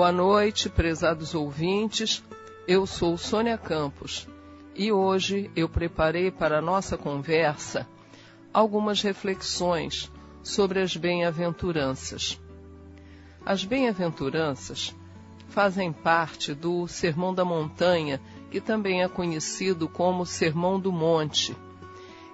Boa noite, prezados ouvintes. Eu sou Sônia Campos e hoje eu preparei para a nossa conversa algumas reflexões sobre as bem-aventuranças. As bem-aventuranças fazem parte do Sermão da Montanha, que também é conhecido como Sermão do Monte.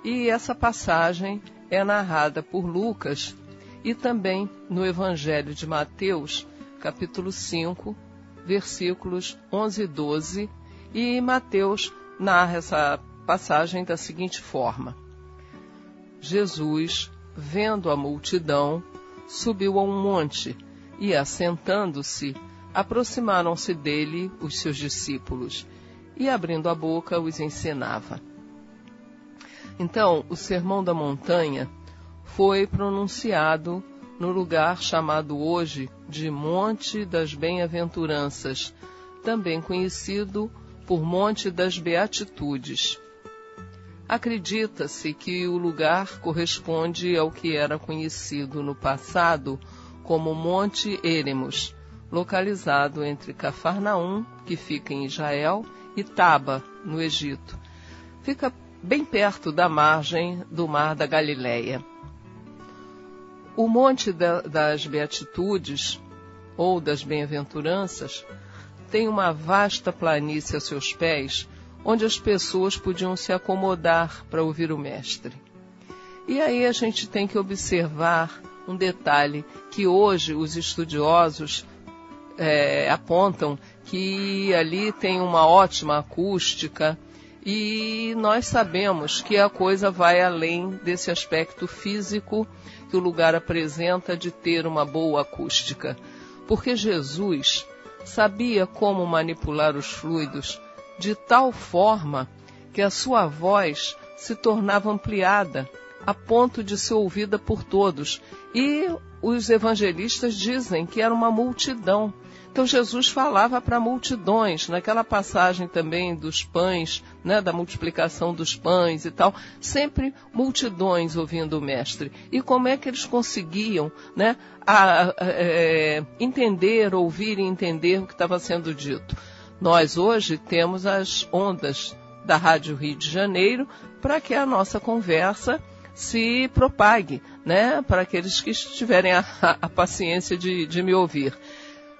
E essa passagem é narrada por Lucas e também no Evangelho de Mateus capítulo 5, versículos 11 e 12, e Mateus narra essa passagem da seguinte forma: Jesus, vendo a multidão, subiu a um monte e, assentando-se, aproximaram-se dele os seus discípulos e, abrindo a boca, os ensinava. Então, o Sermão da Montanha foi pronunciado no lugar chamado hoje de Monte das Bem-aventuranças, também conhecido por Monte das Beatitudes. Acredita-se que o lugar corresponde ao que era conhecido no passado como Monte Eremos, localizado entre Cafarnaum, que fica em Israel, e Taba, no Egito. Fica bem perto da margem do Mar da Galileia. O Monte da, das Beatitudes, ou das Bem-aventuranças, tem uma vasta planície a seus pés, onde as pessoas podiam se acomodar para ouvir o Mestre. E aí a gente tem que observar um detalhe que hoje os estudiosos é, apontam que ali tem uma ótima acústica e nós sabemos que a coisa vai além desse aspecto físico que o lugar apresenta de ter uma boa acústica, porque Jesus sabia como manipular os fluidos de tal forma que a sua voz se tornava ampliada a ponto de ser ouvida por todos. E os evangelistas dizem que era uma multidão então Jesus falava para multidões, naquela passagem também dos pães, né, da multiplicação dos pães e tal, sempre multidões ouvindo o mestre. E como é que eles conseguiam, né, a, a, é, entender, ouvir e entender o que estava sendo dito? Nós hoje temos as ondas da Rádio Rio de Janeiro para que a nossa conversa se propague, né, para aqueles que tiverem a, a paciência de, de me ouvir.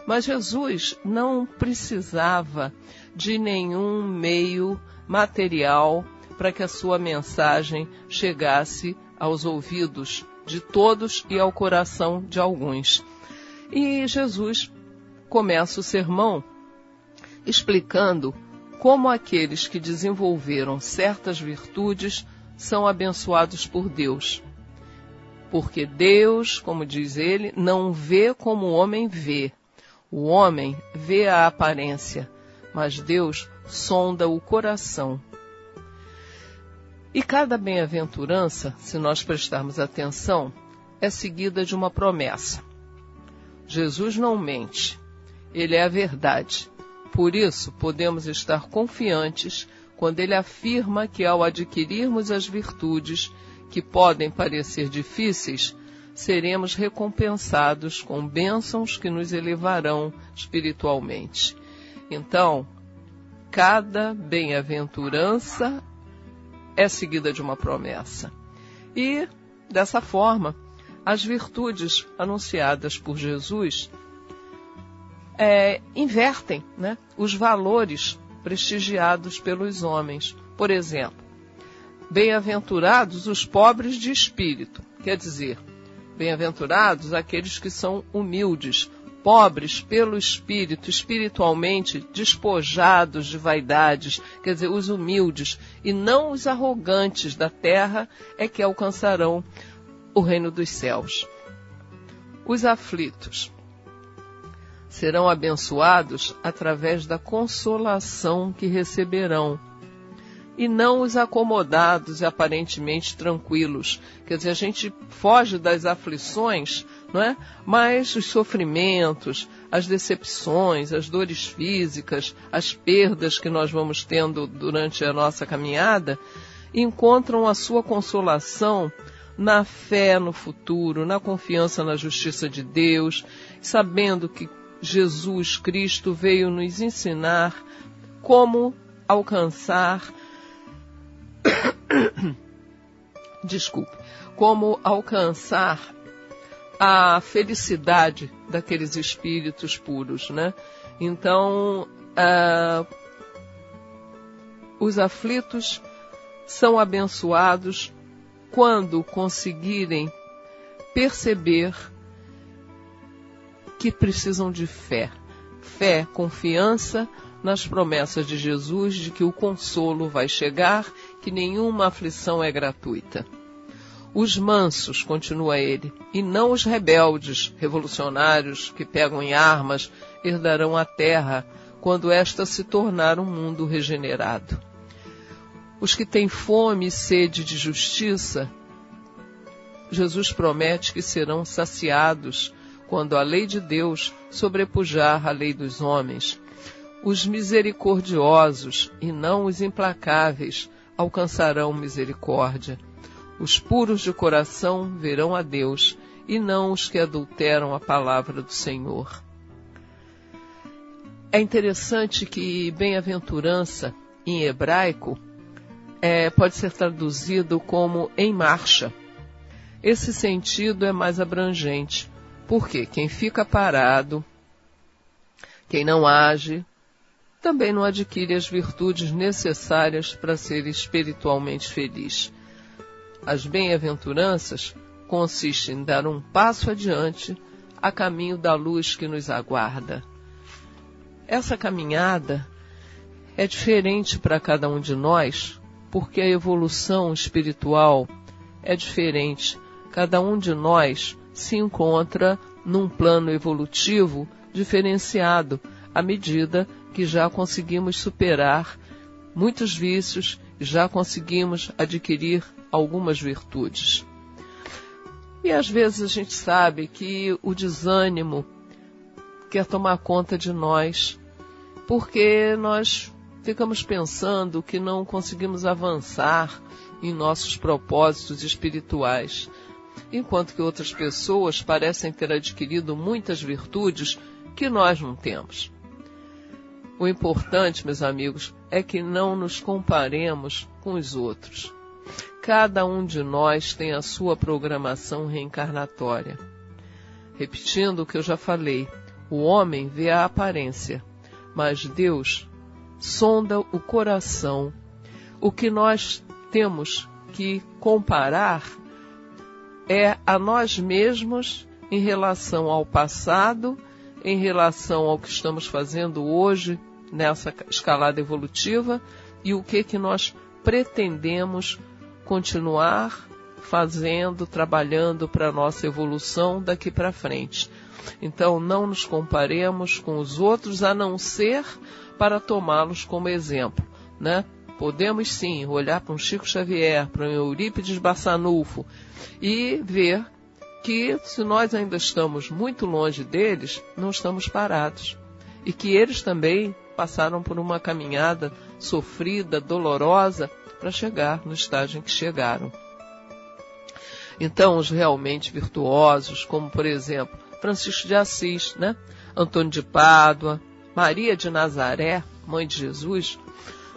Mas Jesus não precisava de nenhum meio material para que a sua mensagem chegasse aos ouvidos de todos e ao coração de alguns. E Jesus começa o sermão explicando como aqueles que desenvolveram certas virtudes são abençoados por Deus. Porque Deus, como diz ele, não vê como o homem vê. O homem vê a aparência, mas Deus sonda o coração. E cada bem-aventurança, se nós prestarmos atenção, é seguida de uma promessa. Jesus não mente, ele é a verdade. Por isso, podemos estar confiantes quando ele afirma que, ao adquirirmos as virtudes que podem parecer difíceis, seremos recompensados com bênçãos que nos elevarão espiritualmente. Então, cada bem-aventurança é seguida de uma promessa. E, dessa forma, as virtudes anunciadas por Jesus é, invertem né, os valores prestigiados pelos homens. Por exemplo, bem-aventurados os pobres de espírito, quer dizer, bem-aventurados aqueles que são humildes, pobres pelo espírito, espiritualmente despojados de vaidades, quer dizer, os humildes, e não os arrogantes da terra é que alcançarão o reino dos céus. Os aflitos serão abençoados através da consolação que receberão, e não os acomodados e aparentemente tranquilos. Quer dizer, a gente foge das aflições, não é? Mas os sofrimentos, as decepções, as dores físicas, as perdas que nós vamos tendo durante a nossa caminhada, encontram a sua consolação na fé no futuro, na confiança na justiça de Deus, sabendo que Jesus Cristo veio nos ensinar como alcançar desculpe, como alcançar a felicidade daqueles espíritos puros, né? Então, uh, os aflitos são abençoados quando conseguirem perceber que precisam de fé. Fé, confiança nas promessas de Jesus de que o consolo vai chegar, que nenhuma aflição é gratuita. Os mansos, continua ele, e não os rebeldes, revolucionários que pegam em armas, herdarão a terra quando esta se tornar um mundo regenerado. Os que têm fome e sede de justiça, Jesus promete que serão saciados quando a lei de Deus sobrepujar a lei dos homens. Os misericordiosos e não os implacáveis alcançarão misericórdia. Os puros de coração verão a Deus e não os que adulteram a palavra do Senhor. É interessante que bem-aventurança em hebraico é, pode ser traduzido como em marcha. Esse sentido é mais abrangente, porque quem fica parado, quem não age, também não adquire as virtudes necessárias para ser espiritualmente feliz. As bem-aventuranças consistem em dar um passo adiante a caminho da luz que nos aguarda. Essa caminhada é diferente para cada um de nós, porque a evolução espiritual é diferente. Cada um de nós se encontra num plano evolutivo diferenciado à medida que já conseguimos superar muitos vícios já conseguimos adquirir algumas virtudes. E às vezes a gente sabe que o desânimo quer tomar conta de nós, porque nós ficamos pensando que não conseguimos avançar em nossos propósitos espirituais enquanto que outras pessoas parecem ter adquirido muitas virtudes que nós não temos. O importante, meus amigos, é que não nos comparemos com os outros. Cada um de nós tem a sua programação reencarnatória. Repetindo o que eu já falei, o homem vê a aparência, mas Deus sonda o coração. O que nós temos que comparar é a nós mesmos em relação ao passado, em relação ao que estamos fazendo hoje nessa escalada evolutiva e o que que nós pretendemos continuar fazendo, trabalhando para a nossa evolução daqui para frente. Então, não nos comparemos com os outros a não ser para tomá-los como exemplo, né? Podemos sim olhar para um Chico Xavier, para um Eurípides Bassanufo e ver que se nós ainda estamos muito longe deles, não estamos parados. E que eles também passaram por uma caminhada sofrida, dolorosa, para chegar no estágio em que chegaram. Então, os realmente virtuosos, como por exemplo Francisco de Assis, né? Antônio de Pádua, Maria de Nazaré, mãe de Jesus,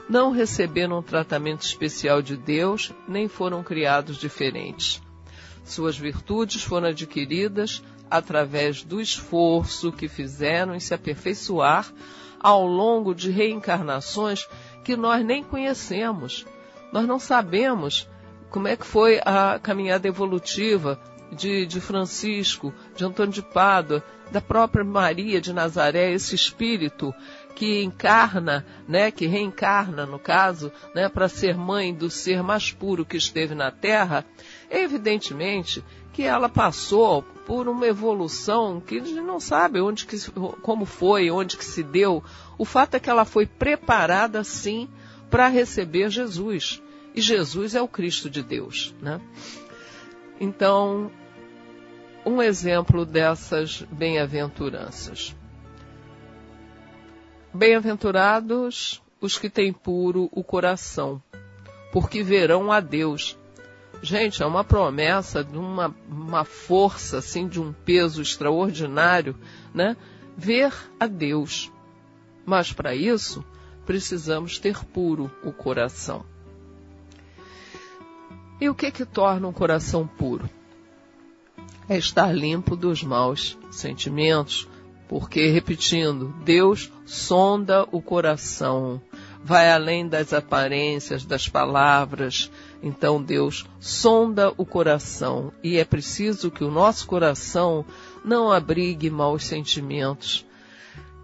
não receberam um tratamento especial de Deus, nem foram criados diferentes. Suas virtudes foram adquiridas através do esforço que fizeram em se aperfeiçoar ao longo de reencarnações que nós nem conhecemos. Nós não sabemos como é que foi a caminhada evolutiva de, de Francisco, de Antônio de Pádua, da própria Maria de Nazaré, esse espírito que encarna, né, que reencarna no caso, né, para ser mãe do ser mais puro que esteve na Terra, evidentemente que ela passou por uma evolução que a gente não sabe onde que, como foi, onde que se deu. O fato é que ela foi preparada sim para receber Jesus. E Jesus é o Cristo de Deus, né? Então, um exemplo dessas bem-aventuranças. Bem-aventurados os que têm puro o coração, porque verão a Deus. Gente, é uma promessa de uma, uma força, assim, de um peso extraordinário, né? Ver a Deus. Mas para isso, precisamos ter puro o coração. E o que que torna um coração puro? É estar limpo dos maus sentimentos, porque, repetindo, Deus sonda o coração, vai além das aparências, das palavras. Então Deus sonda o coração e é preciso que o nosso coração não abrigue maus sentimentos.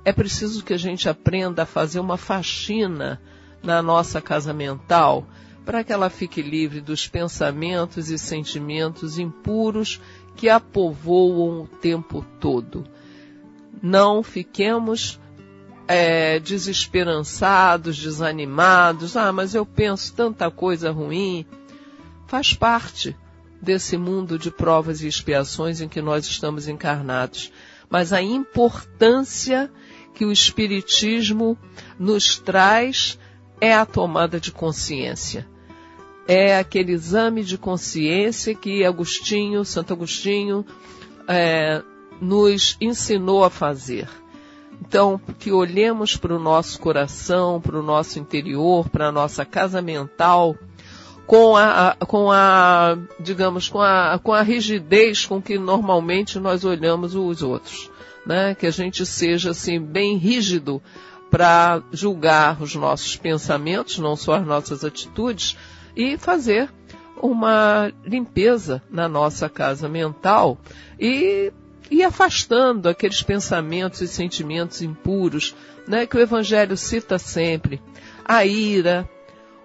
É preciso que a gente aprenda a fazer uma faxina na nossa casa mental para que ela fique livre dos pensamentos e sentimentos impuros que a povoam o tempo todo. Não fiquemos é, desesperançados, desanimados. Ah, mas eu penso tanta coisa ruim. Faz parte desse mundo de provas e expiações em que nós estamos encarnados. Mas a importância que o Espiritismo nos traz é a tomada de consciência é aquele exame de consciência que Agostinho, Santo Agostinho, é, nos ensinou a fazer. Então, que olhemos para o nosso coração, para o nosso interior, para a nossa casa mental, com a, com a, digamos, com a, com a rigidez com que normalmente nós olhamos os outros, né? Que a gente seja assim bem rígido para julgar os nossos pensamentos, não só as nossas atitudes, e fazer uma limpeza na nossa casa mental e e afastando aqueles pensamentos e sentimentos impuros, né, que o Evangelho cita sempre: a ira,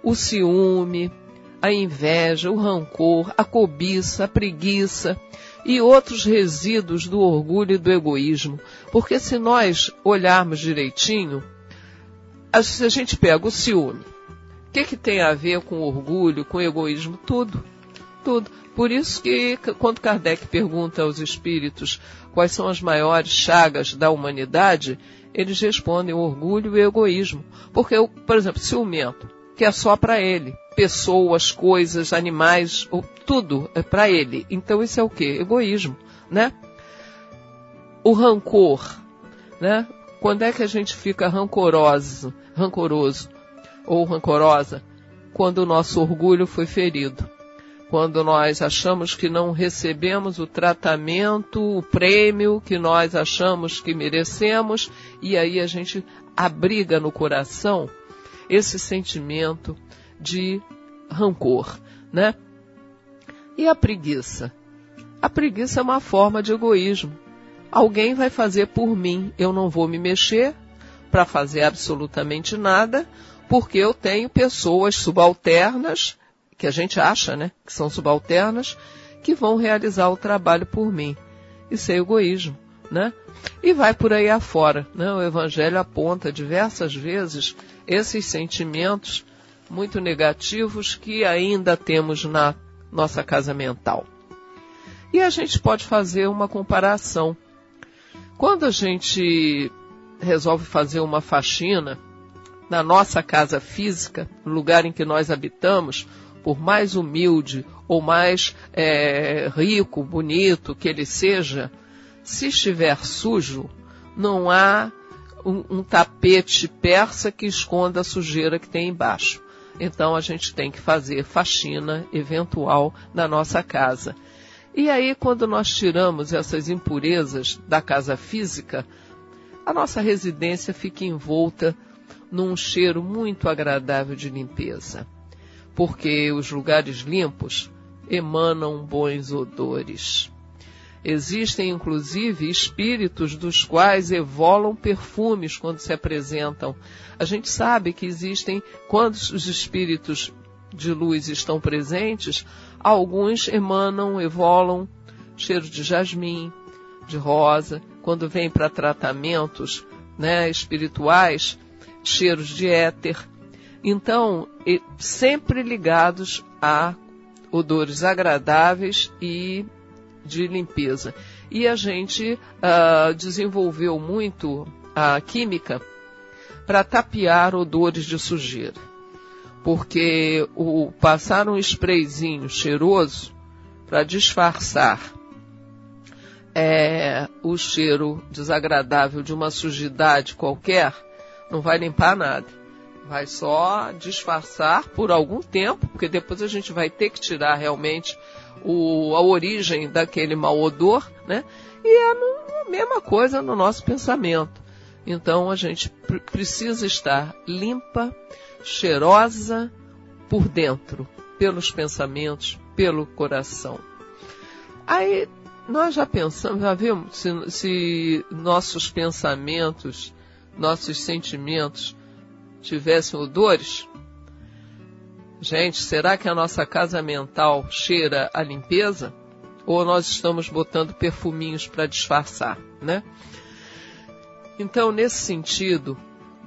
o ciúme, a inveja, o rancor, a cobiça, a preguiça e outros resíduos do orgulho e do egoísmo. Porque se nós olharmos direitinho, se a gente pega o ciúme, o que, que tem a ver com orgulho, com egoísmo? Tudo. Tudo. Por isso que, quando Kardec pergunta aos espíritos quais são as maiores chagas da humanidade, eles respondem orgulho e egoísmo. Porque, por exemplo, ciumento, que é só para ele. Pessoas, coisas, animais, tudo é para ele. Então isso é o quê? Egoísmo, né? O rancor, né? Quando é que a gente fica rancoroso, rancoroso? ou rancorosa quando o nosso orgulho foi ferido. Quando nós achamos que não recebemos o tratamento, o prêmio que nós achamos que merecemos, e aí a gente abriga no coração esse sentimento de rancor, né? E a preguiça? A preguiça é uma forma de egoísmo. Alguém vai fazer por mim, eu não vou me mexer para fazer absolutamente nada, porque eu tenho pessoas subalternas, que a gente acha, né, que são subalternas, que vão realizar o trabalho por mim. Isso é egoísmo, né? E vai por aí afora, né? O Evangelho aponta diversas vezes esses sentimentos muito negativos que ainda temos na nossa casa mental. E a gente pode fazer uma comparação. Quando a gente resolve fazer uma faxina, na nossa casa física, no lugar em que nós habitamos, por mais humilde ou mais é, rico, bonito que ele seja, se estiver sujo, não há um, um, tapete persa que esconda a sujeira que tem embaixo. Então a gente tem que fazer faxina eventual na nossa casa. E aí, quando nós tiramos essas impurezas da casa física, a nossa residência fica envolta num cheiro muito agradável de limpeza, porque os lugares limpos emanam bons odores. Existem inclusive espíritos dos quais evolam perfumes quando se apresentam. A gente sabe que existem, quando os espíritos de luz estão presentes, alguns emanam, evolam cheiro de jasmim, de rosa. Quando vem para tratamentos né, espirituais, cheiros de éter. Então, sempre ligados a odores agradáveis e de limpeza. E a gente uh, desenvolveu muito a química para tapear odores de sujeira. Porque o passar um sprayzinho cheiroso para disfarçar é, o cheiro desagradável de uma sujidade qualquer, não vai limpar nada. Vai só disfarçar por algum tempo, porque depois a gente vai ter que tirar realmente o, a origem daquele mau odor, né? E é a mesma coisa no nosso pensamento. Então a gente pr precisa estar limpa, cheirosa por dentro, pelos pensamentos, pelo coração. Aí nós já pensamos, já vimos se, se nossos pensamentos, nossos sentimentos tivessem odores? Gente, será que a nossa casa mental cheira a limpeza? Ou nós estamos botando perfuminhos para disfarçar, né? Então, nesse sentido,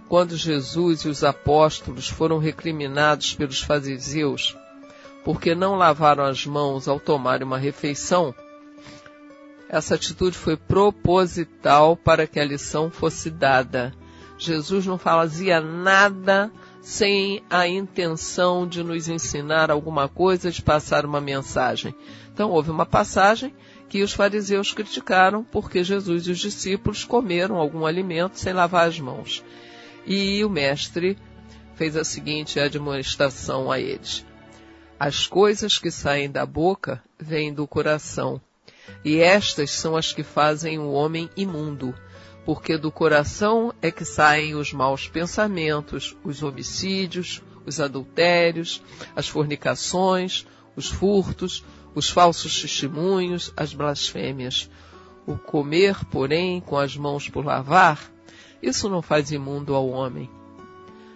quando Jesus e os apóstolos foram recriminados pelos fariseus porque não lavaram as mãos ao tomar uma refeição, essa atitude foi proposital para que a lição fosse dada. Jesus não fazia nada sem a intenção de nos ensinar alguma coisa, de passar uma mensagem. Então houve uma passagem que os fariseus criticaram porque Jesus e os discípulos comeram algum alimento sem lavar as mãos. E o mestre fez a seguinte admoestação a eles: As coisas que saem da boca vêm do coração, e estas são as que fazem o homem imundo porque do coração é que saem os maus pensamentos, os homicídios, os adultérios, as fornicações, os furtos, os falsos testemunhos, as blasfêmias. O comer, porém, com as mãos por lavar, isso não faz imundo ao homem.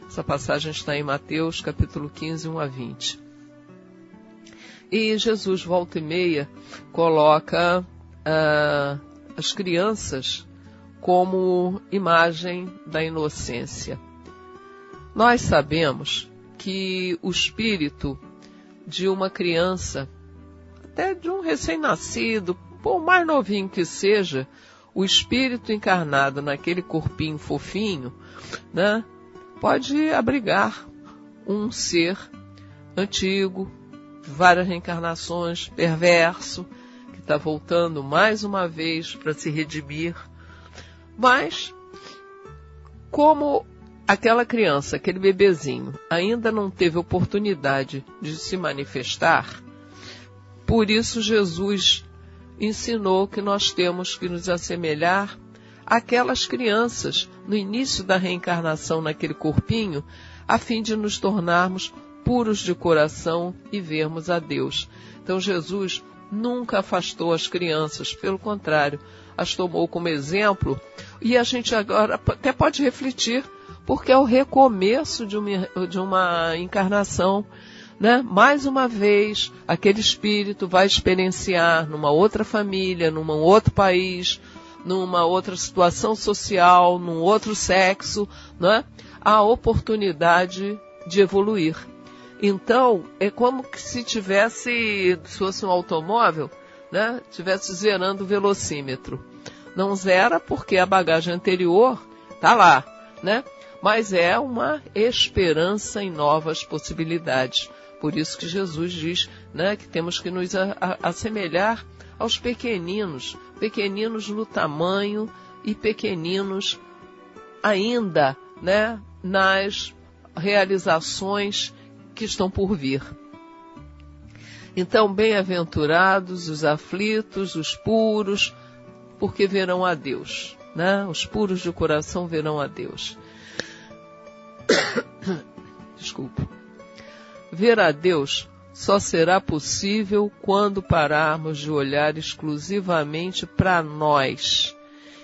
Essa passagem está em Mateus capítulo 15, 1 a 20. E Jesus, volta e meia, coloca uh, as crianças como imagem da inocência. Nós sabemos que o espírito de uma criança, até de um recém-nascido, por mais novinho que seja, o espírito encarnado naquele corpinho fofinho, né, pode abrigar um ser antigo, várias reencarnações, perverso, que está voltando mais uma vez para se redimir mas, como aquela criança, aquele bebezinho, ainda não teve oportunidade de se manifestar, por isso Jesus ensinou que nós temos que nos assemelhar àquelas crianças no início da reencarnação naquele corpinho, a fim de nos tornarmos puros de coração e vermos a Deus. Então Jesus nunca afastou as crianças, pelo contrário, as tomou como exemplo e a gente agora até pode refletir, porque é o recomeço de uma, de uma encarnação. Né? Mais uma vez, aquele espírito vai experienciar numa outra família, num outro país, numa outra situação social, num outro sexo, né? a oportunidade de evoluir. Então, é como se tivesse, se fosse um automóvel, né, tivesse zerando o velocímetro. Não zera porque a bagagem anterior está lá, né? Mas é uma esperança em novas possibilidades. Por isso que Jesus diz né, que temos que nos assemelhar aos pequeninos, pequeninos no tamanho e pequeninos ainda né, nas realizações que estão por vir. Então, bem-aventurados os aflitos, os puros, porque verão a Deus. Né? Os puros de coração verão a Deus. Desculpa. Ver a Deus só será possível quando pararmos de olhar exclusivamente para nós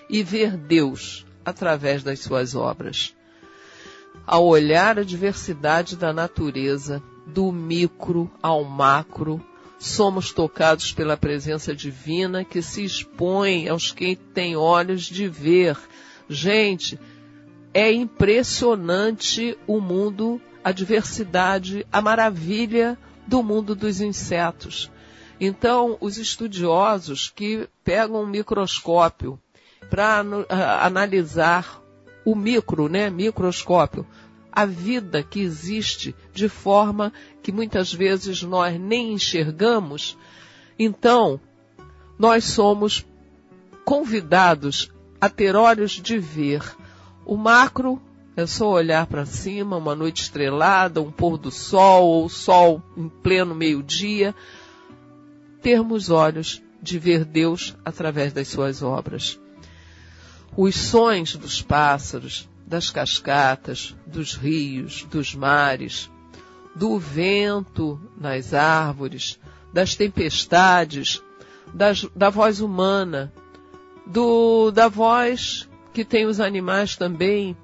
e ver Deus através das suas obras. Ao olhar a diversidade da natureza, do micro ao macro, somos tocados pela presença divina que se expõe aos que têm olhos de ver. Gente, é impressionante o mundo, a diversidade, a maravilha do mundo dos insetos. Então, os estudiosos que pegam um microscópio para analisar o micro, né, microscópio, a vida que existe de forma que muitas vezes nós nem enxergamos, então nós somos convidados a ter olhos de ver. O macro é só olhar para cima, uma noite estrelada, um pôr do sol, ou sol em pleno meio-dia, termos olhos de ver Deus através das suas obras. Os sons dos pássaros, das cascatas, dos rios, dos mares, do vento nas árvores, das tempestades, das, da voz humana, do, da voz que tem os animais também,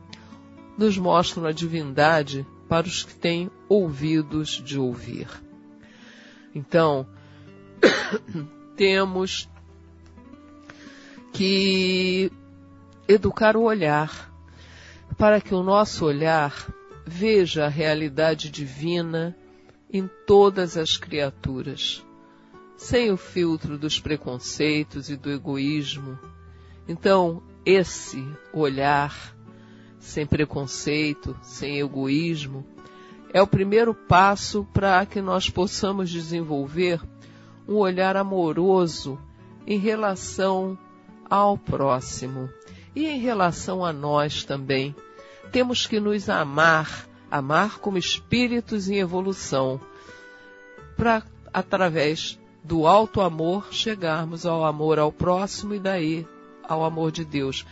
nos mostram a divindade para os que têm ouvidos de ouvir. Então, temos que educar o olhar para que o nosso olhar veja a realidade divina em todas as criaturas, sem o filtro dos preconceitos e do egoísmo. Então, esse olhar, sem preconceito, sem egoísmo, é o primeiro passo para que nós possamos desenvolver um olhar amoroso em relação ao próximo e em relação a nós também temos que nos amar, amar como espíritos em evolução, para, através do alto amor, chegarmos ao amor ao próximo e daí ao amor de Deus.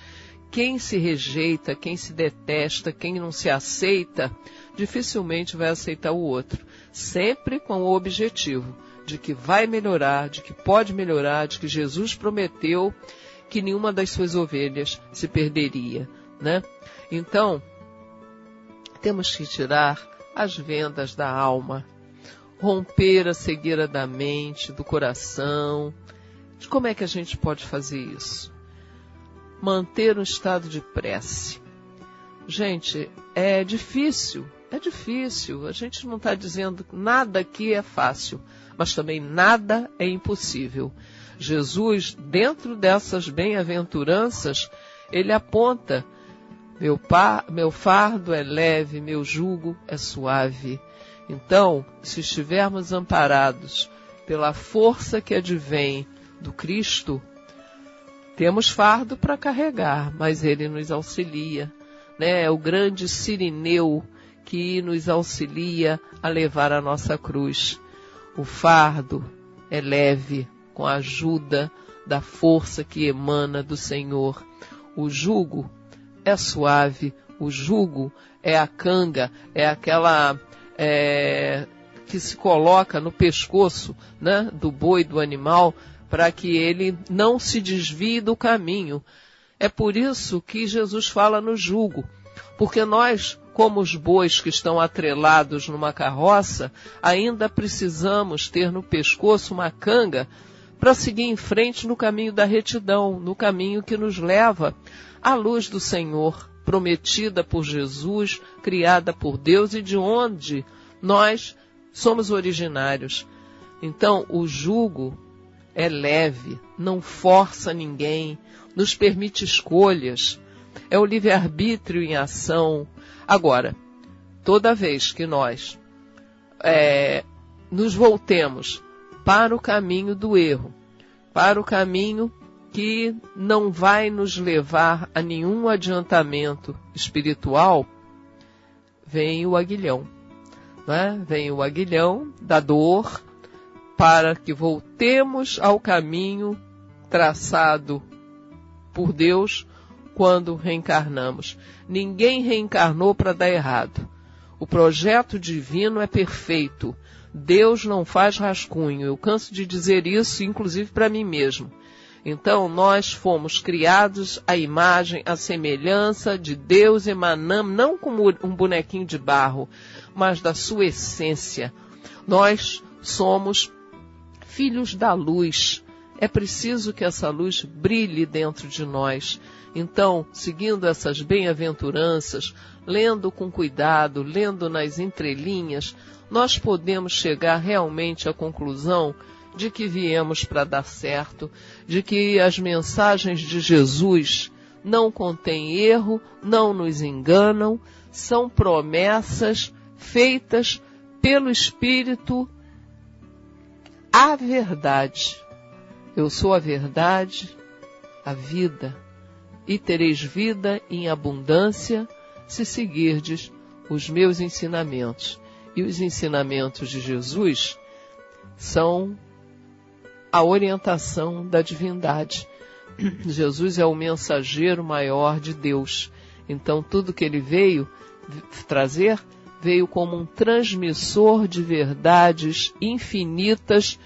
Quem se rejeita, quem se detesta, quem não se aceita, dificilmente vai aceitar o outro. Sempre com o objetivo de que vai melhorar, de que pode melhorar, de que Jesus prometeu que nenhuma das suas ovelhas se perderia, né? Então, temos que tirar as vendas da alma, romper a cegueira da mente, do coração. Como é que a gente pode fazer isso? Manter um estado de prece. Gente, é difícil, é difícil. A gente não está dizendo nada aqui é fácil, mas também nada é impossível. Jesus, dentro dessas bem-aventuranças, ele aponta meu, meu fardo é leve, meu jugo é suave. Então, se estivermos amparados pela força que advém do Cristo, temos fardo para carregar, mas ele nos auxilia. Né? É o grande sirineu que nos auxilia a levar a nossa cruz. O fardo é leve com a ajuda da força que emana do Senhor. O jugo é suave, o jugo é a canga, é aquela é, que se coloca no pescoço né, do boi, do animal, para que ele não se desvie do caminho. É por isso que Jesus fala no jugo, porque nós, como os bois que estão atrelados numa carroça, ainda precisamos ter no pescoço uma canga para seguir em frente no caminho da retidão, no caminho que nos leva a luz do Senhor, prometida por Jesus, criada por Deus e de onde nós somos originários. Então, o jugo é leve, não força ninguém, nos permite escolhas, é o livre-arbítrio em ação. Agora, toda vez que nós é, nos voltemos para o caminho do erro, para o caminho que não vai nos levar a nenhum adiantamento espiritual, vem o aguilhão. Né? Vem o aguilhão da dor para que voltemos ao caminho traçado por Deus quando reencarnamos. Ninguém reencarnou para dar errado. O projeto divino é perfeito. Deus não faz rascunho. Eu canso de dizer isso, inclusive para mim mesmo. Então, nós fomos criados à imagem, à semelhança de Deus, emanamos, não como um bonequinho de barro, mas da sua essência. Nós somos filhos da luz. É preciso que essa luz brilhe dentro de nós. Então, seguindo essas bem-aventuranças, lendo com cuidado, lendo nas entrelinhas, nós podemos chegar realmente à conclusão de que viemos para dar certo, de que as mensagens de Jesus não contêm erro, não nos enganam, são promessas feitas pelo Espírito a verdade. Eu sou a verdade, a vida, e tereis vida em abundância se seguirdes os meus ensinamentos. E os ensinamentos de Jesus são a orientação da divindade. Jesus é o mensageiro maior de Deus. Então, tudo que ele veio trazer veio como um transmissor de verdades infinitas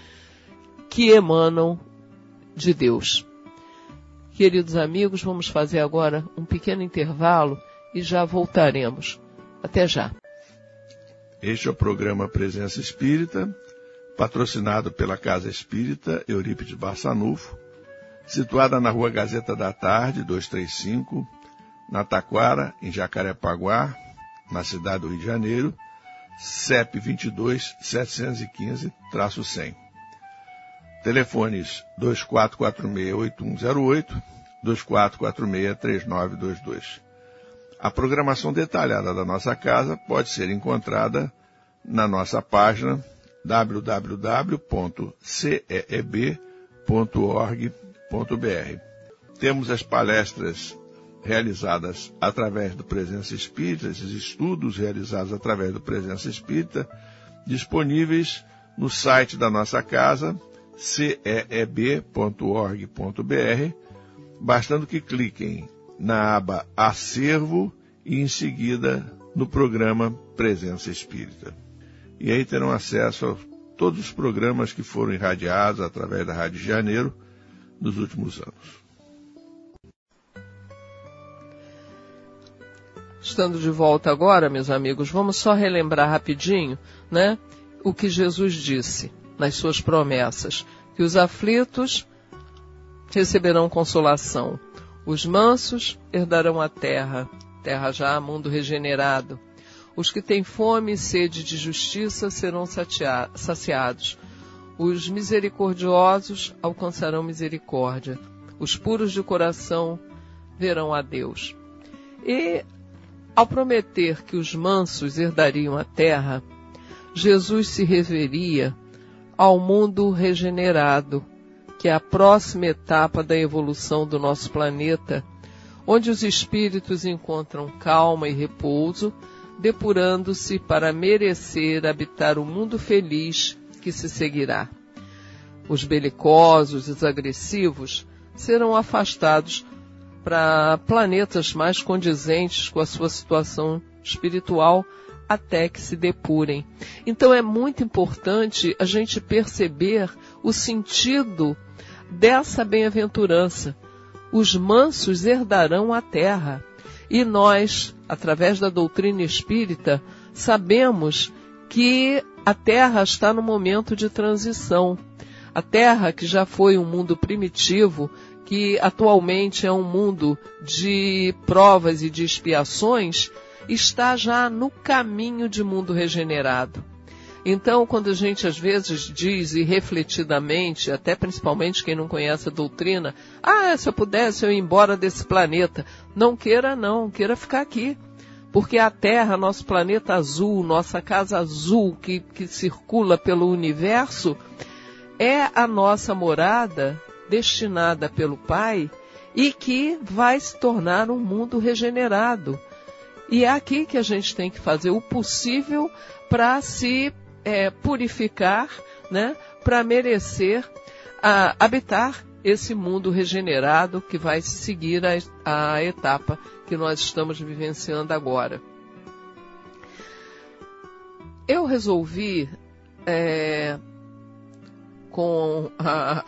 que emanam de Deus. Queridos amigos, vamos fazer agora um pequeno intervalo e já voltaremos. Até já. Este é o programa Presença Espírita, patrocinado pela Casa Espírita Eurípides Barçanufo, situada na Rua Gazeta da Tarde, 235, na Taquara, em Jacarepaguá, na cidade do Rio de Janeiro, CEP 22 715-100. Telefones 2446-8108, 2446-3922. A programação detalhada da nossa casa pode ser encontrada na nossa página www.ceeb.org.br. Temos as palestras realizadas através do Presença Espírita, esses estudos realizados através do Presença Espírita, disponíveis no site da nossa casa, ceeb.org.br, bastando que cliquem na aba Acervo e em seguida no programa Presença Espírita. E aí terão acesso a todos os programas que foram irradiados através da Rádio Janeiro nos últimos anos. Estando de volta agora, meus amigos, vamos só relembrar rapidinho, né, o que Jesus disse nas suas promessas, que os aflitos receberão consolação, os mansos herdarão a terra, terra já, mundo regenerado. Os que têm fome e sede de justiça serão saciados. Os misericordiosos alcançarão misericórdia. Os puros de coração verão a Deus. E, ao prometer que os mansos herdariam a terra, Jesus se referia ao mundo regenerado, que é a próxima etapa da evolução do nosso planeta, onde os espíritos encontram calma e repouso, depurando-se para merecer habitar o mundo feliz que se seguirá. Os belicosos, os agressivos, serão afastados para planetas mais condizentes com a sua situação espiritual até que se depurem. Então é muito importante a gente perceber o sentido dessa bem-aventurança. Os mansos herdarão a terra. E nós, através da doutrina espírita, sabemos que a terra está no momento de transição. A terra, que já foi um mundo primitivo, que atualmente é um mundo de provas e de expiações, está já no caminho de mundo regenerado. Então, quando a gente às vezes diz e refletidamente, até principalmente quem não conhece a doutrina, ah, se eu pudesse eu ir embora desse planeta. Não queira não, queira ficar aqui. Porque a Terra, nosso planeta azul, nossa casa azul que, que circula pelo universo, é a nossa morada destinada pelo Pai e que vai se tornar um mundo regenerado. E é aqui que a gente tem que fazer o possível para se é, purificar, né, para merecer habitar esse mundo regenerado que vai seguir a, a etapa que nós estamos vivenciando agora. Eu resolvi, é, com a,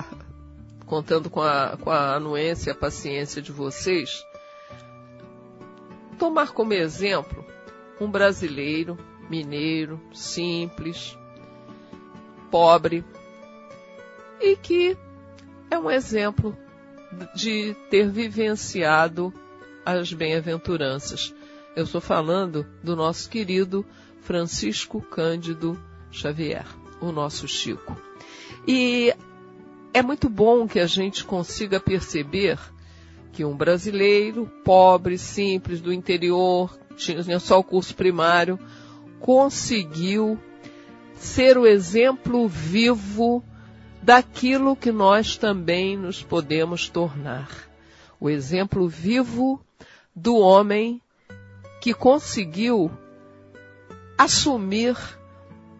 contando com a, com a anuência e a paciência de vocês, tomar como exemplo um brasileiro, mineiro, simples, pobre, e que é um exemplo de ter vivenciado as bem-aventuranças. Eu estou falando do nosso querido Francisco Cândido Xavier, o nosso Chico. E é muito bom que a gente consiga perceber que um brasileiro pobre, simples, do interior, tinha só o curso primário, conseguiu ser o exemplo vivo daquilo que nós também nos podemos tornar. O exemplo vivo do homem que conseguiu assumir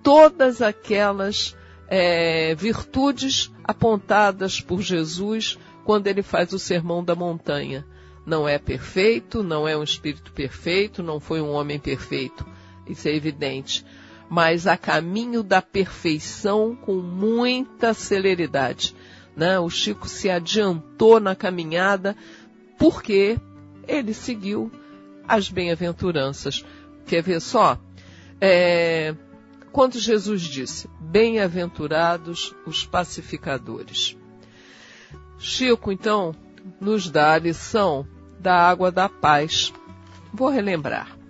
todas aquelas é, virtudes apontadas por Jesus quando ele faz o sermão da montanha. Não é perfeito, não é um espírito perfeito, não foi um homem perfeito. Isso é evidente mas a caminho da perfeição com muita celeridade. Né? O Chico se adiantou na caminhada porque ele seguiu as bem-aventuranças. Quer ver só? É, quando Jesus disse: Bem-aventurados os pacificadores. Chico, então, nos dá a lição da água da paz. Vou relembrar.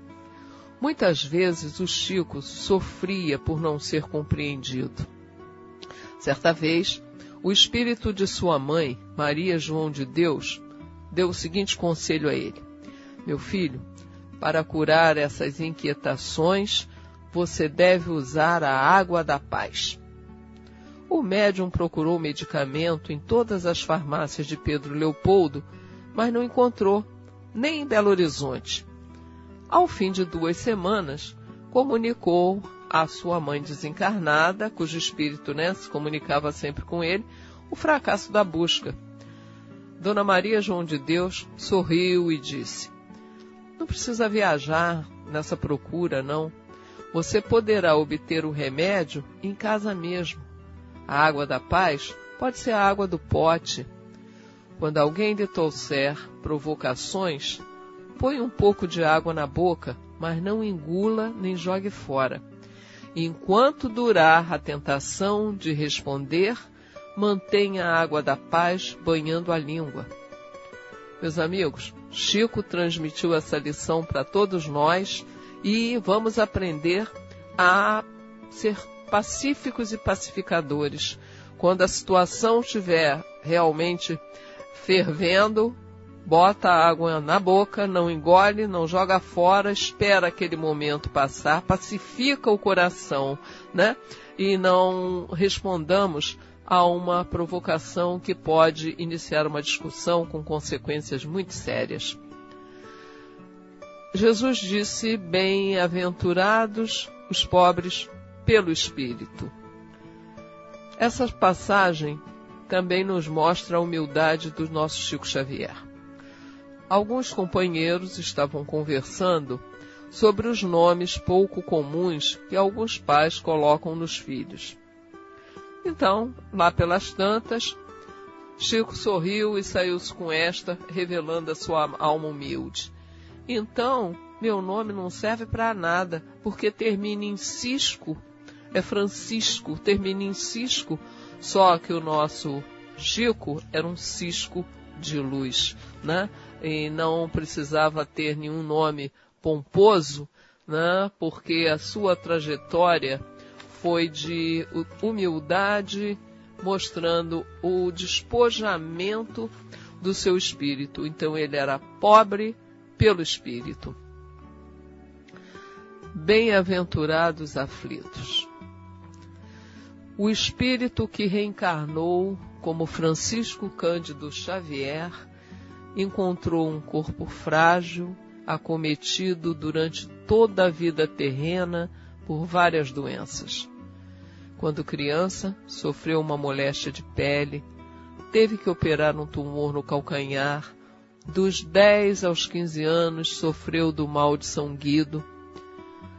Muitas vezes o Chico sofria por não ser compreendido. Certa vez, o espírito de sua mãe, Maria João de Deus, deu o seguinte conselho a ele: Meu filho, para curar essas inquietações, você deve usar a água da paz. O médium procurou medicamento em todas as farmácias de Pedro Leopoldo, mas não encontrou, nem em Belo Horizonte. Ao fim de duas semanas, comunicou à sua mãe desencarnada, cujo espírito né, se comunicava sempre com ele, o fracasso da busca. Dona Maria João de Deus sorriu e disse: Não precisa viajar nessa procura, não. Você poderá obter o remédio em casa mesmo. A água da paz pode ser a água do pote. Quando alguém lhe trouxer provocações, Põe um pouco de água na boca, mas não engula nem jogue fora. Enquanto durar a tentação de responder, mantenha a água da paz banhando a língua. Meus amigos, Chico transmitiu essa lição para todos nós e vamos aprender a ser pacíficos e pacificadores. Quando a situação estiver realmente fervendo, bota a água na boca, não engole, não joga fora, espera aquele momento passar, pacifica o coração, né? E não respondamos a uma provocação que pode iniciar uma discussão com consequências muito sérias. Jesus disse: Bem-aventurados os pobres pelo Espírito. Essa passagem também nos mostra a humildade do nosso Chico Xavier alguns companheiros estavam conversando sobre os nomes pouco comuns que alguns pais colocam nos filhos. Então, lá pelas tantas, Chico sorriu e saiu-se com esta, revelando a sua alma humilde. Então, meu nome não serve para nada, porque termina em Cisco, é Francisco, termina em Cisco, só que o nosso Chico era um cisco de luz, né? E não precisava ter nenhum nome pomposo, né? Porque a sua trajetória foi de humildade, mostrando o despojamento do seu espírito. Então ele era pobre pelo espírito. Bem-aventurados aflitos. O espírito que reencarnou como Francisco Cândido Xavier, encontrou um corpo frágil, acometido durante toda a vida terrena por várias doenças. Quando criança, sofreu uma moléstia de pele, teve que operar um tumor no calcanhar. Dos 10 aos 15 anos sofreu do mal de São Guido.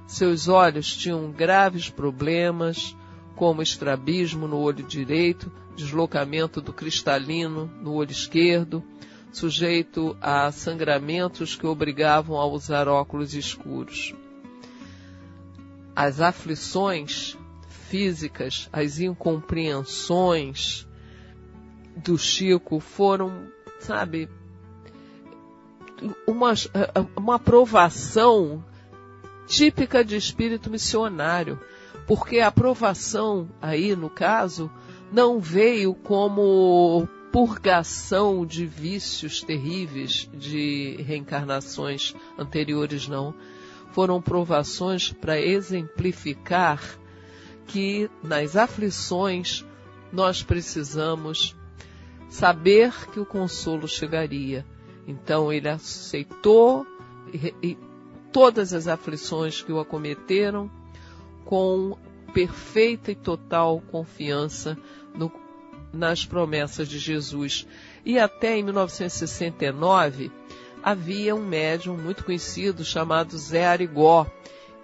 Seus olhos tinham graves problemas, como estrabismo no olho direito, deslocamento do cristalino no olho esquerdo, sujeito a sangramentos que obrigavam a usar óculos escuros. As aflições físicas, as incompreensões do Chico foram, sabe, uma, uma aprovação típica de espírito missionário, porque a aprovação aí, no caso, não veio como purgação de vícios terríveis de reencarnações anteriores, não. Foram provações para exemplificar que nas aflições nós precisamos saber que o consolo chegaria. Então ele aceitou todas as aflições que o acometeram com perfeita e total confiança no nas promessas de Jesus. E até em 1969 havia um médium muito conhecido chamado Zé Arigó,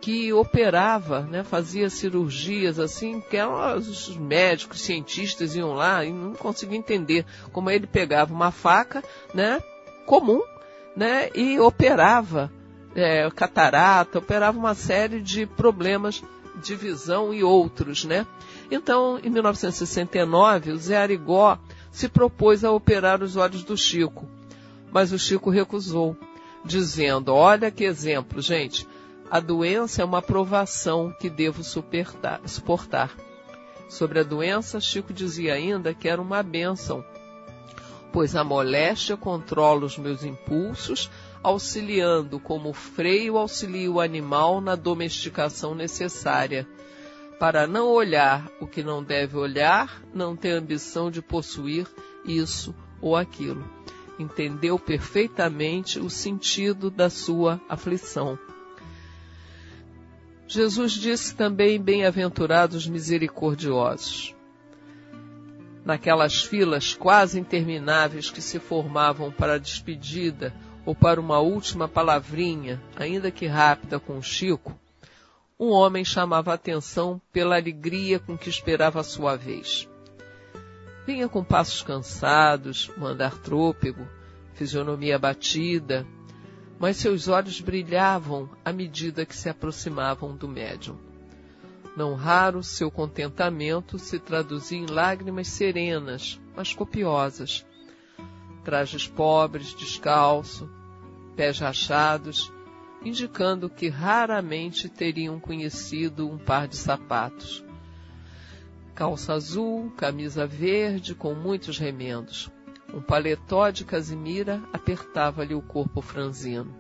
que operava, né, fazia cirurgias assim, que eram os médicos, cientistas iam lá e não conseguiam entender como ele pegava uma faca, né, comum, né, e operava é, catarata, operava uma série de problemas de visão e outros, né? Então, em 1969, o Zé Arigó se propôs a operar os olhos do Chico, mas o Chico recusou, dizendo: Olha que exemplo, gente, a doença é uma provação que devo suportar. Sobre a doença, Chico dizia ainda que era uma bênção, pois a moléstia controla os meus impulsos, auxiliando como freio auxilia o animal na domesticação necessária para não olhar o que não deve olhar, não ter ambição de possuir isso ou aquilo. Entendeu perfeitamente o sentido da sua aflição. Jesus disse também: Bem-aventurados misericordiosos. Naquelas filas quase intermináveis que se formavam para a despedida ou para uma última palavrinha, ainda que rápida, com Chico, um homem chamava a atenção pela alegria com que esperava a sua vez. Vinha com passos cansados, um andar trôpego, fisionomia abatida, mas seus olhos brilhavam à medida que se aproximavam do médium. Não raro seu contentamento se traduzia em lágrimas serenas, mas copiosas. Trajes pobres, descalço, pés rachados indicando que raramente teriam conhecido um par de sapatos. Calça azul, camisa verde com muitos remendos. Um paletó de casimira apertava-lhe o corpo franzino.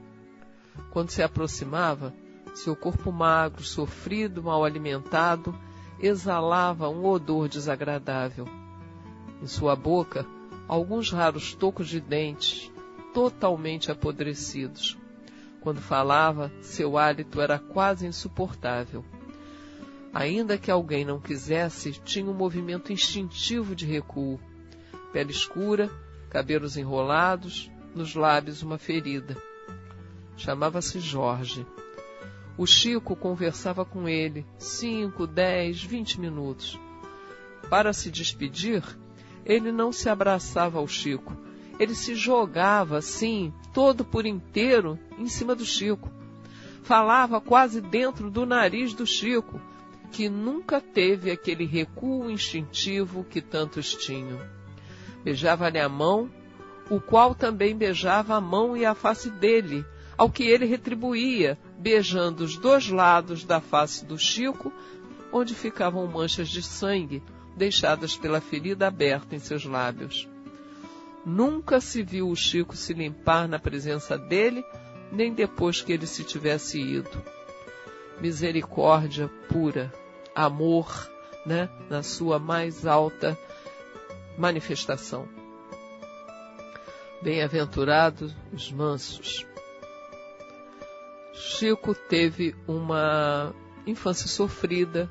Quando se aproximava, seu corpo magro, sofrido, mal alimentado, exalava um odor desagradável. Em sua boca, alguns raros tocos de dentes, totalmente apodrecidos. Quando falava, seu hálito era quase insuportável. Ainda que alguém não quisesse, tinha um movimento instintivo de recuo. Pele escura, cabelos enrolados, nos lábios uma ferida. Chamava-se Jorge. O Chico conversava com ele cinco, dez, vinte minutos. Para se despedir, ele não se abraçava ao Chico, ele se jogava assim, todo por inteiro, em cima do Chico. Falava quase dentro do nariz do Chico, que nunca teve aquele recuo instintivo que tantos tinham. Beijava-lhe a mão, o qual também beijava a mão e a face dele, ao que ele retribuía, beijando os dois lados da face do Chico, onde ficavam manchas de sangue, deixadas pela ferida aberta em seus lábios. Nunca se viu o Chico se limpar na presença dele, nem depois que ele se tivesse ido. Misericórdia pura, amor, né, na sua mais alta manifestação. Bem-aventurados os mansos. Chico teve uma infância sofrida,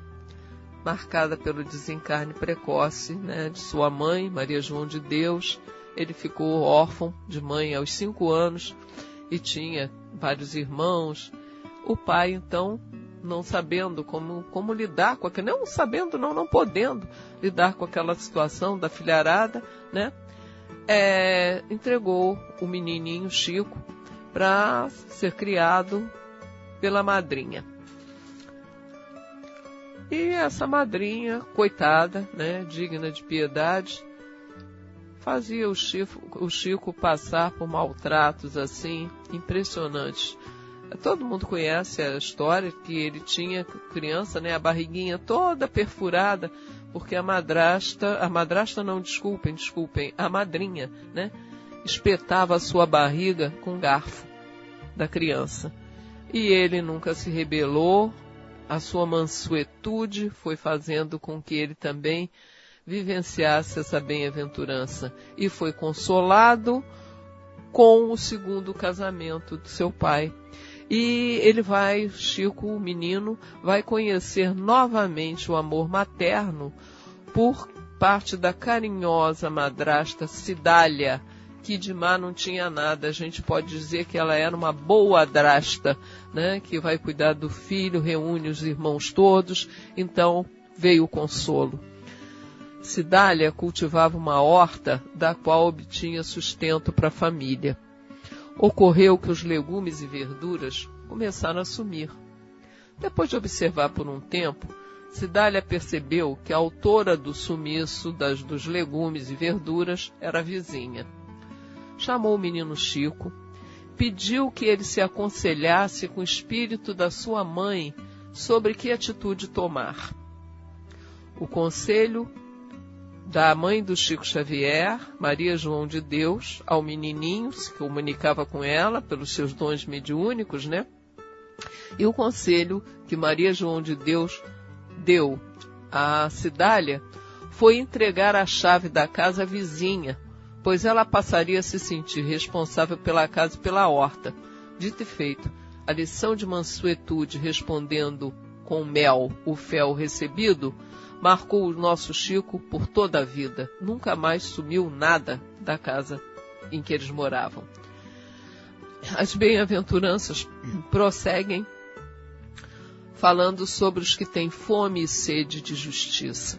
marcada pelo desencarne precoce né, de sua mãe, Maria João de Deus. Ele ficou órfão de mãe aos cinco anos e tinha vários irmãos. O pai, então, não sabendo como, como lidar com aquilo, não sabendo, não, não podendo lidar com aquela situação da filharada, né? É, entregou o menininho Chico para ser criado pela madrinha. E essa madrinha, coitada, né, digna de piedade, fazia o Chico, o Chico passar por maltratos assim impressionantes. Todo mundo conhece a história que ele tinha criança, né, a barriguinha toda perfurada, porque a madrasta, a madrasta não, desculpem, desculpem, a madrinha, né, espetava a sua barriga com garfo da criança. E ele nunca se rebelou, a sua mansuetude foi fazendo com que ele também vivenciasse essa bem-aventurança e foi consolado com o segundo casamento do seu pai. E ele vai, Chico, o menino, vai conhecer novamente o amor materno por parte da carinhosa madrasta Cidália, que de má não tinha nada. A gente pode dizer que ela era uma boa drasta, né? Que vai cuidar do filho, reúne os irmãos todos. Então veio o consolo. Cidália cultivava uma horta da qual obtinha sustento para a família. Ocorreu que os legumes e verduras começaram a sumir. Depois de observar por um tempo, Cidália percebeu que a autora do sumiço das, dos legumes e verduras era a vizinha chamou o menino Chico, pediu que ele se aconselhasse com o espírito da sua mãe sobre que atitude tomar. O conselho da mãe do Chico Xavier, Maria João de Deus, ao menininho, se comunicava com ela pelos seus dons mediúnicos, né? E o conselho que Maria João de Deus deu à Cidália foi entregar a chave da casa vizinha pois ela passaria a se sentir responsável pela casa e pela horta. Dito e feito, a lição de mansuetude respondendo com mel o fel recebido marcou o nosso Chico por toda a vida. Nunca mais sumiu nada da casa em que eles moravam. As bem-aventuranças prosseguem falando sobre os que têm fome e sede de justiça.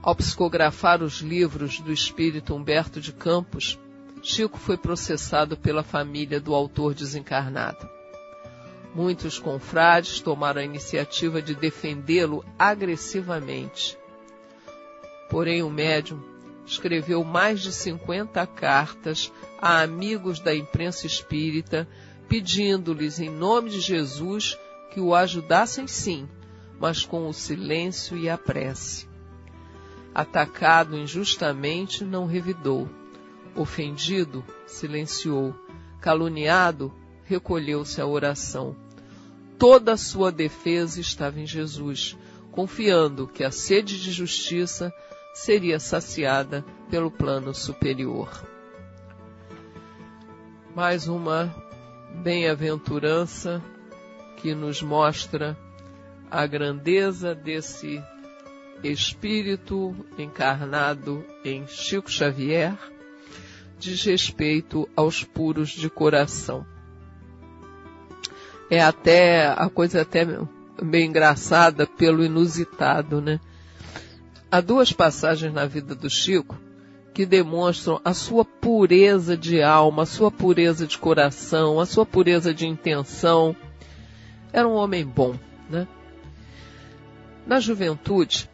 Ao psicografar os livros do espírito Humberto de Campos, Chico foi processado pela família do autor desencarnado. Muitos confrades tomaram a iniciativa de defendê-lo agressivamente. Porém, o médium escreveu mais de 50 cartas a amigos da imprensa espírita, pedindo-lhes, em nome de Jesus, que o ajudassem sim, mas com o silêncio e a prece. Atacado injustamente, não revidou. Ofendido, silenciou. Caluniado, recolheu-se à oração. Toda a sua defesa estava em Jesus, confiando que a sede de justiça seria saciada pelo plano superior. Mais uma bem-aventurança que nos mostra a grandeza desse espírito encarnado em Chico Xavier diz respeito aos puros de coração. É até a coisa até bem engraçada pelo inusitado, né? Há duas passagens na vida do Chico que demonstram a sua pureza de alma, a sua pureza de coração, a sua pureza de intenção. Era um homem bom, né? Na juventude,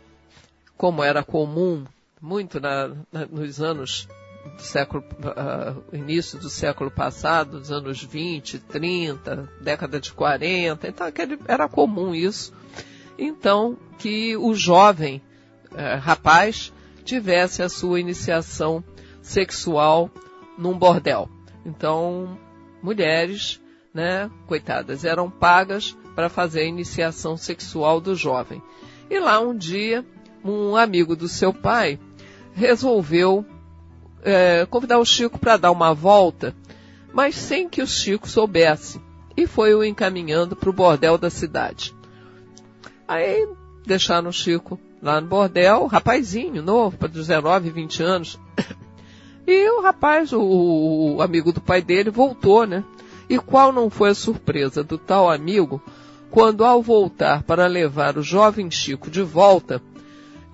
como era comum muito na, na, nos anos do século, uh, início do século passado, dos anos 20, 30, década de 40, então era comum isso. Então, que o jovem uh, rapaz tivesse a sua iniciação sexual num bordel. Então, mulheres, né, coitadas, eram pagas para fazer a iniciação sexual do jovem. E lá um dia um amigo do seu pai resolveu é, convidar o Chico para dar uma volta, mas sem que o Chico soubesse, e foi o encaminhando para o bordel da cidade. Aí deixaram o Chico lá no bordel, rapazinho, novo, para 19, 20 anos. E o rapaz, o, o, amigo do pai dele, voltou, né? E qual não foi a surpresa do tal amigo quando, ao voltar para levar o jovem Chico de volta,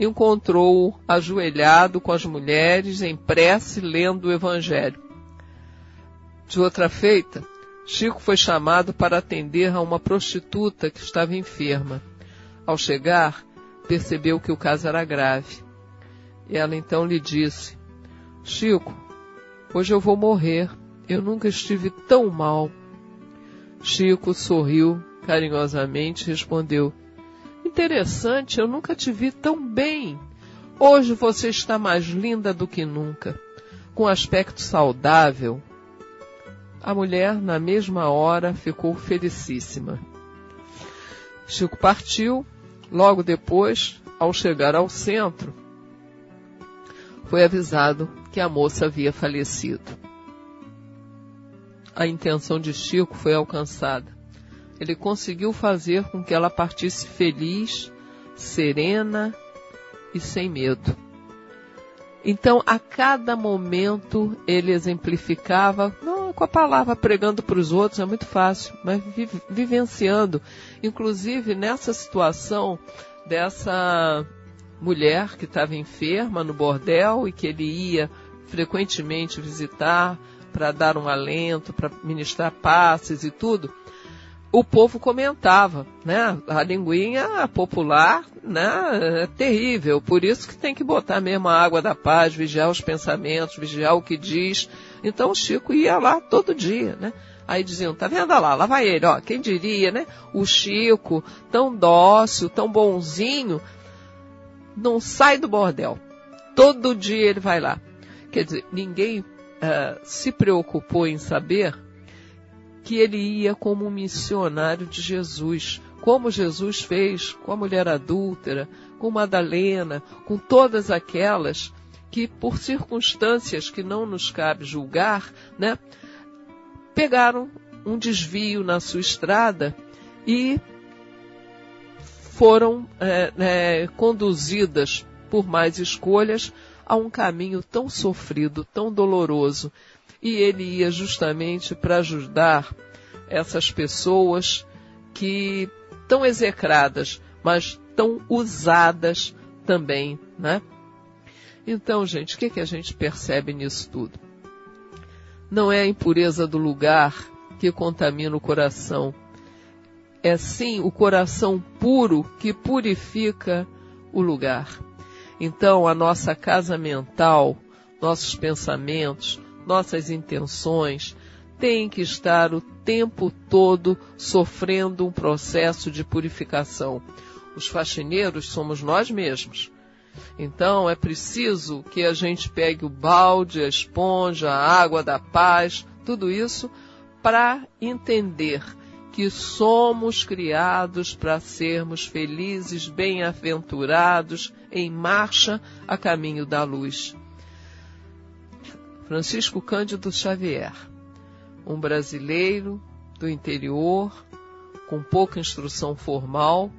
encontrou-o ajoelhado com as mulheres em prece lendo o Evangelho. De outra feita, Chico foi chamado para atender a uma prostituta que estava enferma. Ao chegar, percebeu que o caso era grave. Ela então lhe disse: Chico, hoje eu vou morrer. Eu nunca estive tão mal. Chico sorriu carinhosamente e respondeu: Interessante, eu nunca te vi tão bem. Hoje você está mais linda do que nunca, com aspecto saudável. A mulher, na mesma hora, ficou felicíssima. Chico partiu. Logo depois, ao chegar ao centro, foi avisado que a moça havia falecido. A intenção de Chico foi alcançada. Ele conseguiu fazer com que ela partisse feliz, serena e sem medo. Então, a cada momento, ele exemplificava, não com a palavra pregando para os outros, é muito fácil, mas vivenciando. Inclusive, nessa situação dessa mulher que estava enferma no bordel e que ele ia frequentemente visitar para dar um alento, para ministrar passes e tudo, o povo comentava, né? A linguinha popular, né? É terrível. Por isso que tem que botar mesmo a água da paz, vigiar os pensamentos, vigiar o que diz. Então o Chico ia lá todo dia, né? Aí diziam, tá vendo lá, lá vai ele, ó, quem diria, né? O Chico, tão dócil, tão bonzinho, não sai do bordel. Todo dia ele vai lá. Quer dizer, ninguém uh, se preocupou em saber que ele ia como um missionário de Jesus, como Jesus fez com a mulher adúltera, com Madalena, com todas aquelas que, por circunstâncias que não nos cabe julgar, né, pegaram um desvio na sua estrada e foram é, é, conduzidas por mais escolhas a um caminho tão sofrido, tão doloroso. E ele ia justamente para ajudar essas pessoas que tão execradas, mas tão usadas também, né? Então, gente, o que, que a gente percebe nisso tudo? Não é a impureza do lugar que contamina o coração, é sim o coração puro que purifica o lugar. Então, a nossa casa mental, nossos pensamentos, nossas intenções têm que estar o tempo todo sofrendo um processo de purificação. Os faxineiros somos nós mesmos. Então é preciso que a gente pegue o balde, a esponja, a água da paz, tudo isso para entender que somos criados para sermos felizes, bem-aventurados, em marcha a caminho da luz. Francisco Cândido Xavier, um brasileiro do interior, com pouca instrução formal,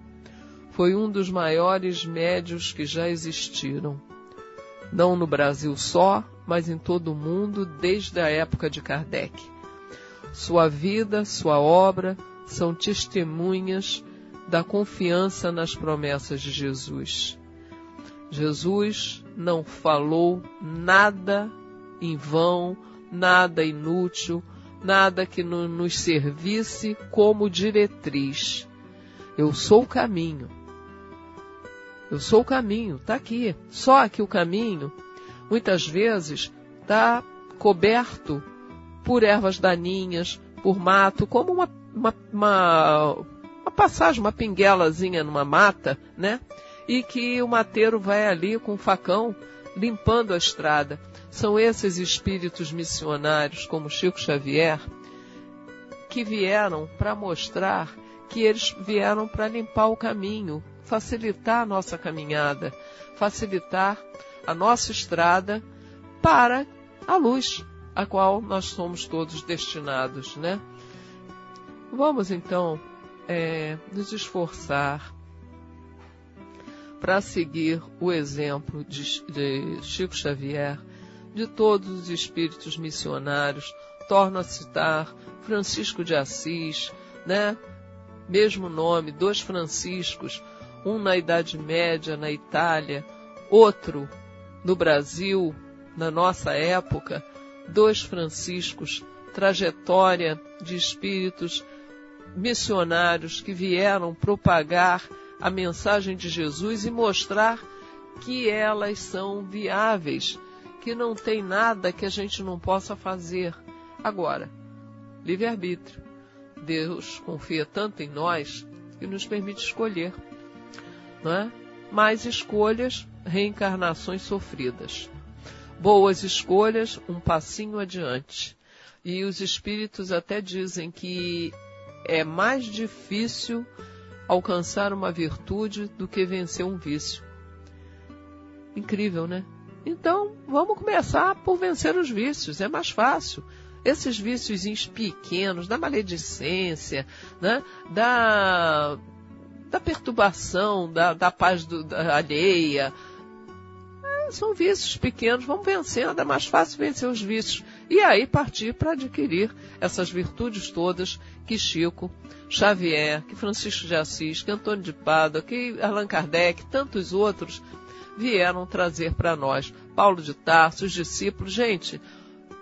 foi um dos maiores médios que já existiram. Não no Brasil só, mas em todo o mundo desde a época de Kardec sua vida, sua obra são testemunhas da confiança nas promessas de Jesus. Jesus não falou nada em vão, nada inútil, nada que não nos servisse como diretriz. Eu sou o caminho. Eu sou o caminho, está aqui. Só que o caminho, muitas vezes, está coberto por ervas daninhas, por mato, como uma, uma, uma, uma passagem, uma pinguelazinha numa mata, né? E que o mateiro vai ali com o facão limpando a estrada. São esses espíritos missionários, como Chico Xavier, que vieram para mostrar que eles vieram para limpar o caminho, facilitar a nossa caminhada, facilitar a nossa estrada para a luz, a qual nós somos todos destinados, né? Vamos então é, nos esforçar para seguir o exemplo de, de Chico Xavier, de todos os espíritos missionários. Torno a citar Francisco de Assis, né? Mesmo nome, dois Franciscos, um na Idade Média na Itália, outro no Brasil, na nossa época, dois Franciscos, trajetória de espíritos missionários que vieram propagar a mensagem de Jesus e mostrar que elas são viáveis, que não tem nada que a gente não possa fazer. Agora, livre-arbítrio. Deus confia tanto em nós que nos permite escolher. Não é? Mais escolhas, reencarnações sofridas. Boas escolhas, um passinho adiante. E os espíritos até dizem que é mais difícil alcançar uma virtude do que vencer um vício. Incrível, né? Então, vamos começar por vencer os vícios, é mais fácil. Esses vícios pequenos, da maledicência, né? da, da perturbação, da, da paz do, da alheia, é, são vícios pequenos, vamos vencendo, é mais fácil vencer os vícios. E aí partir para adquirir essas virtudes todas que Chico Xavier, que Francisco de Assis, que Antônio de Pádua, que Allan Kardec, tantos outros vieram trazer para nós. Paulo de Tarso, os discípulos, gente,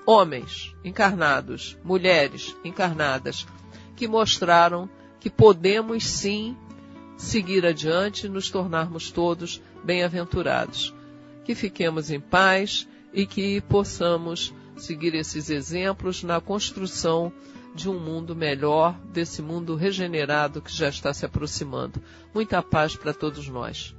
homens encarnados, mulheres encarnadas, que mostraram que podemos sim seguir adiante e nos tornarmos todos bem-aventurados. Que fiquemos em paz e que possamos seguir esses exemplos na construção de um mundo melhor, desse mundo regenerado que já está se aproximando. Muita paz para todos nós.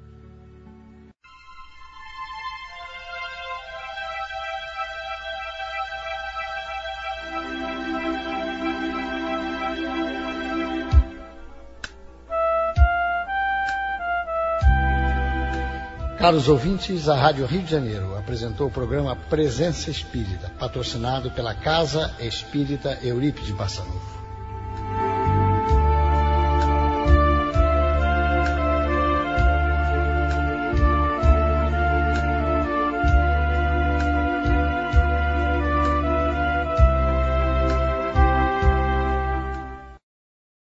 Caros ouvintes, a Rádio Rio de Janeiro apresentou o programa Presença Espírita, patrocinado pela Casa Espírita Eurípides Barçanufo.